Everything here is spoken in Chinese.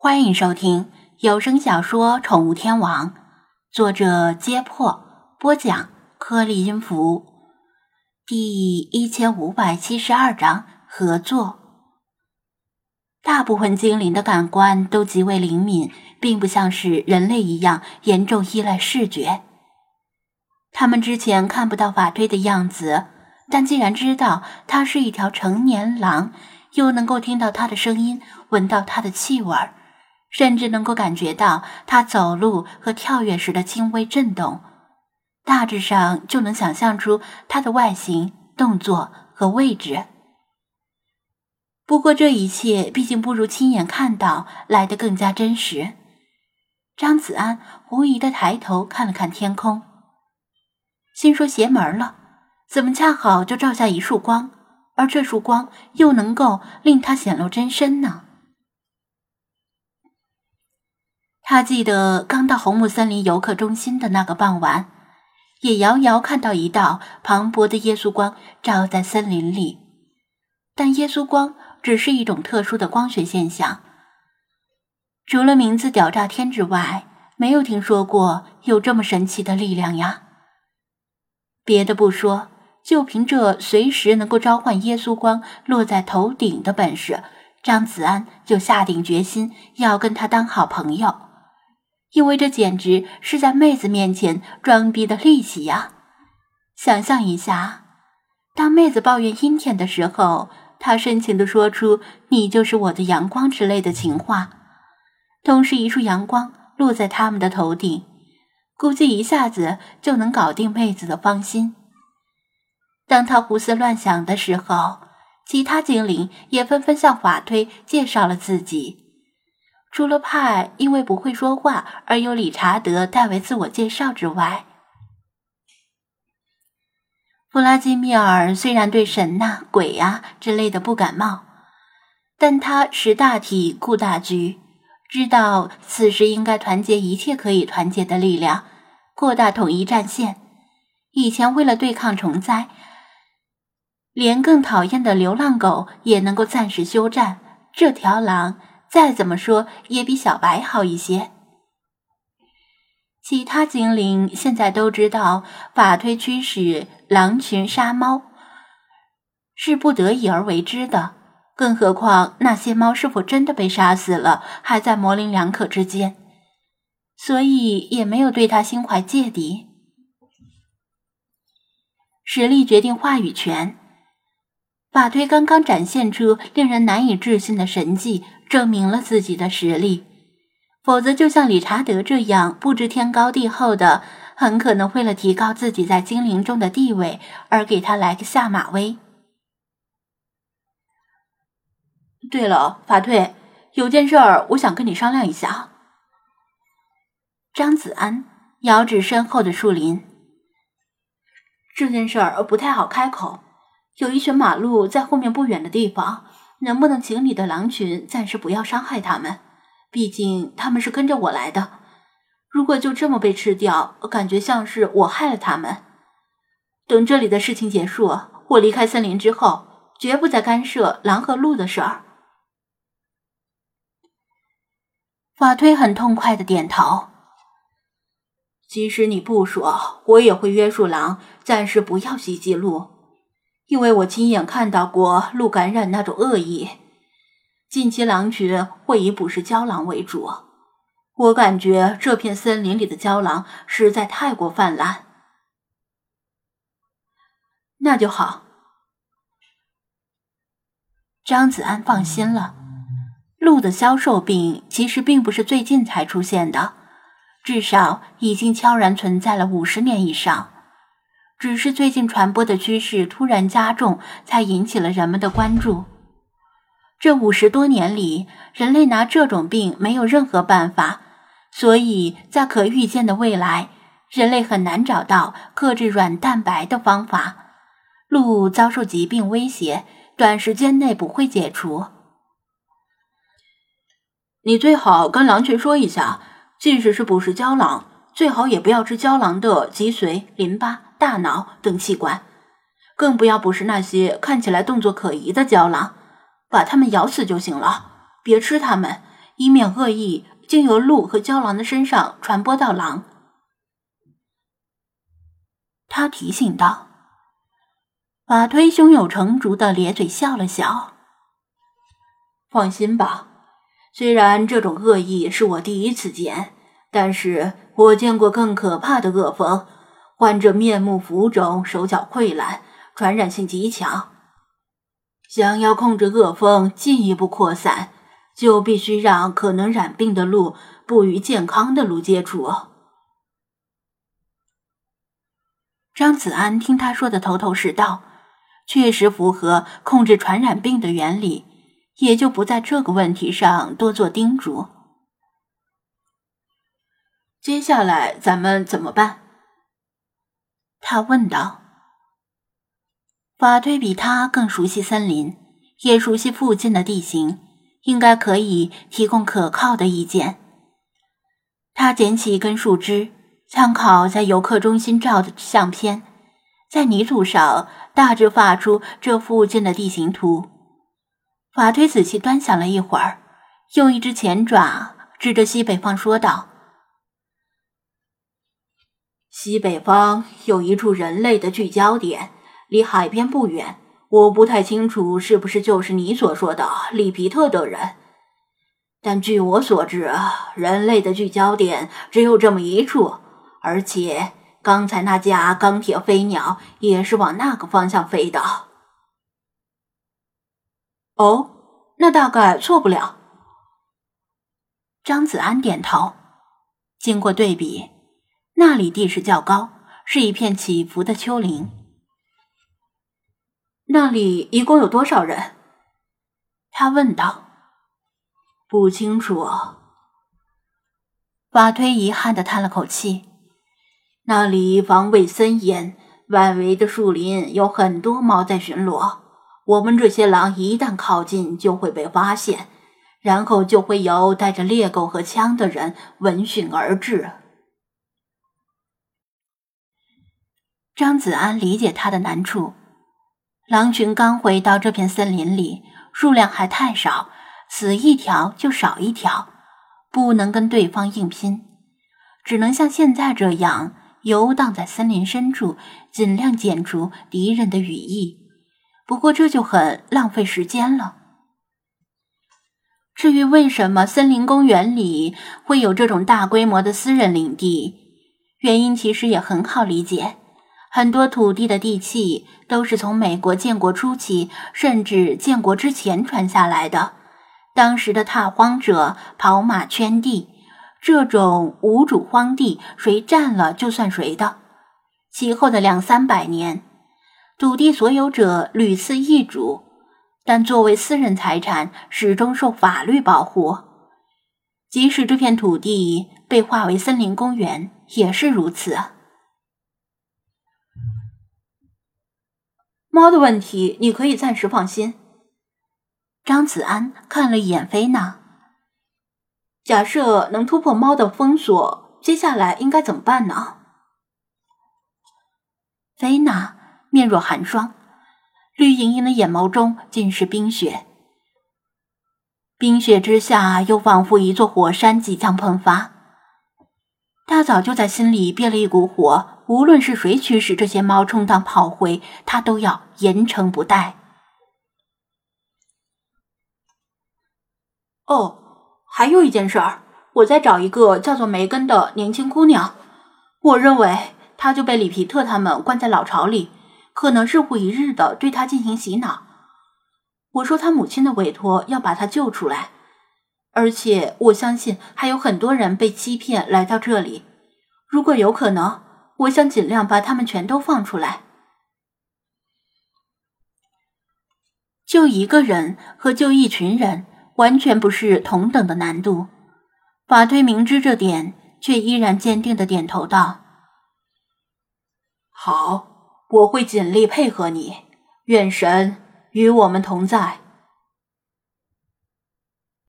欢迎收听有声小说《宠物天王》，作者：揭破，播讲：颗粒音符，第一千五百七十二章合作。大部分精灵的感官都极为灵敏，并不像是人类一样严重依赖视觉。他们之前看不到法推的样子，但既然知道它是一条成年狼，又能够听到它的声音，闻到它的气味儿。甚至能够感觉到他走路和跳跃时的轻微震动，大致上就能想象出他的外形、动作和位置。不过这一切毕竟不如亲眼看到来的更加真实。张子安狐疑的抬头看了看天空，心说邪门了，怎么恰好就照下一束光，而这束光又能够令他显露真身呢？他记得刚到红木森林游客中心的那个傍晚，也遥遥看到一道磅礴的耶稣光照在森林里，但耶稣光只是一种特殊的光学现象。除了名字屌炸天之外，没有听说过有这么神奇的力量呀。别的不说，就凭这随时能够召唤耶稣光落在头顶的本事，张子安就下定决心要跟他当好朋友。因为这简直是在妹子面前装逼的利器呀！想象一下，当妹子抱怨阴天的时候，他深情地说出“你就是我的阳光”之类的情话，同时一束阳光落在他们的头顶，估计一下子就能搞定妹子的芳心。当他胡思乱想的时候，其他精灵也纷纷向法推介绍了自己。除了派因为不会说话而由理查德代为自我介绍之外，弗拉基米尔虽然对神呐、鬼呀之类的不感冒，但他识大体、顾大局，知道此时应该团结一切可以团结的力量，扩大统一战线。以前为了对抗虫灾，连更讨厌的流浪狗也能够暂时休战，这条狼。再怎么说也比小白好一些。其他精灵现在都知道法推驱使狼群杀猫是不得已而为之的，更何况那些猫是否真的被杀死了，还在模棱两可之间，所以也没有对他心怀芥蒂。实力决定话语权。法推刚刚展现出令人难以置信的神迹。证明了自己的实力，否则就像理查德这样不知天高地厚的，很可能为了提高自己在精灵中的地位而给他来个下马威。对了，法退，有件事儿我想跟你商量一下。张子安遥指身后的树林，这件事儿不太好开口，有一群马鹿在后面不远的地方。能不能请你的狼群暂时不要伤害他们？毕竟他们是跟着我来的。如果就这么被吃掉，感觉像是我害了他们。等这里的事情结束，我离开森林之后，绝不再干涉狼和鹿的事儿。法推很痛快的点头。即使你不说，我也会约束狼，暂时不要袭击鹿。因为我亲眼看到过鹿感染那种恶意，近期狼群会以捕食郊狼为主。我感觉这片森林里的郊狼实在太过泛滥。那就好，张子安放心了。鹿的消瘦病其实并不是最近才出现的，至少已经悄然存在了五十年以上。只是最近传播的趋势突然加重，才引起了人们的关注。这五十多年里，人类拿这种病没有任何办法，所以在可预见的未来，人类很难找到克制软蛋白的方法。鹿遭受疾病威胁，短时间内不会解除。你最好跟狼群说一下，即使是捕食胶囊，最好也不要吃胶囊的脊髓、淋巴。大脑等器官，更不要捕食那些看起来动作可疑的胶囊，把它们咬死就行了。别吃它们，以免恶意经由鹿和郊狼的身上传播到狼。他提醒道。法推胸有成竹的咧嘴笑了笑。放心吧，虽然这种恶意是我第一次见，但是我见过更可怕的恶风，患者面目浮肿，手脚溃烂，传染性极强。想要控制恶风进一步扩散，就必须让可能染病的鹿不与健康的鹿接触。张子安听他说的头头是道。确实符合控制传染病的原理，也就不在这个问题上多做叮嘱。接下来咱们怎么办？他问道。法推比他更熟悉森林，也熟悉附近的地形，应该可以提供可靠的意见。他捡起一根树枝，参考在游客中心照的相片。在泥土上大致画出这附近的地形图。法推仔细端详了一会儿，用一只前爪指着西北方说道：“西北方有一处人类的聚焦点，离海边不远。我不太清楚是不是就是你所说的里皮特的人，但据我所知，人类的聚焦点只有这么一处，而且……”刚才那架钢铁飞鸟也是往那个方向飞的。哦，那大概错不了。张子安点头。经过对比，那里地势较高，是一片起伏的丘陵。那里一共有多少人？他问道。不清楚。法推遗憾的叹了口气。那里防卫森严，外围的树林有很多猫在巡逻。我们这些狼一旦靠近，就会被发现，然后就会有带着猎狗和枪的人闻讯而至。张子安理解他的难处，狼群刚回到这片森林里，数量还太少，死一条就少一条，不能跟对方硬拼，只能像现在这样。游荡在森林深处，尽量剪除敌人的羽翼。不过这就很浪费时间了。至于为什么森林公园里会有这种大规模的私人领地，原因其实也很好理解。很多土地的地契都是从美国建国初期，甚至建国之前传下来的。当时的踏荒者跑马圈地。这种无主荒地，谁占了就算谁的。其后的两三百年，土地所有者屡次易主，但作为私人财产，始终受法律保护。即使这片土地被划为森林公园，也是如此。猫的问题，你可以暂时放心。张子安看了一眼菲娜。假设能突破猫的封锁，接下来应该怎么办呢？菲娜面若寒霜，绿莹莹的眼眸中尽是冰雪，冰雪之下又仿佛一座火山即将喷发。他早就在心里憋了一股火，无论是谁驱使这些猫充当炮灰，他都要严惩不贷。哦。还有一件事儿，我在找一个叫做梅根的年轻姑娘。我认为她就被里皮特他们关在老巢里，可能日复一日的对她进行洗脑。我说她母亲的委托要把她救出来，而且我相信还有很多人被欺骗来到这里。如果有可能，我想尽量把他们全都放出来。救一个人和救一群人。完全不是同等的难度。法推明知这点，却依然坚定的点头道：“好，我会尽力配合你。愿神与我们同在。”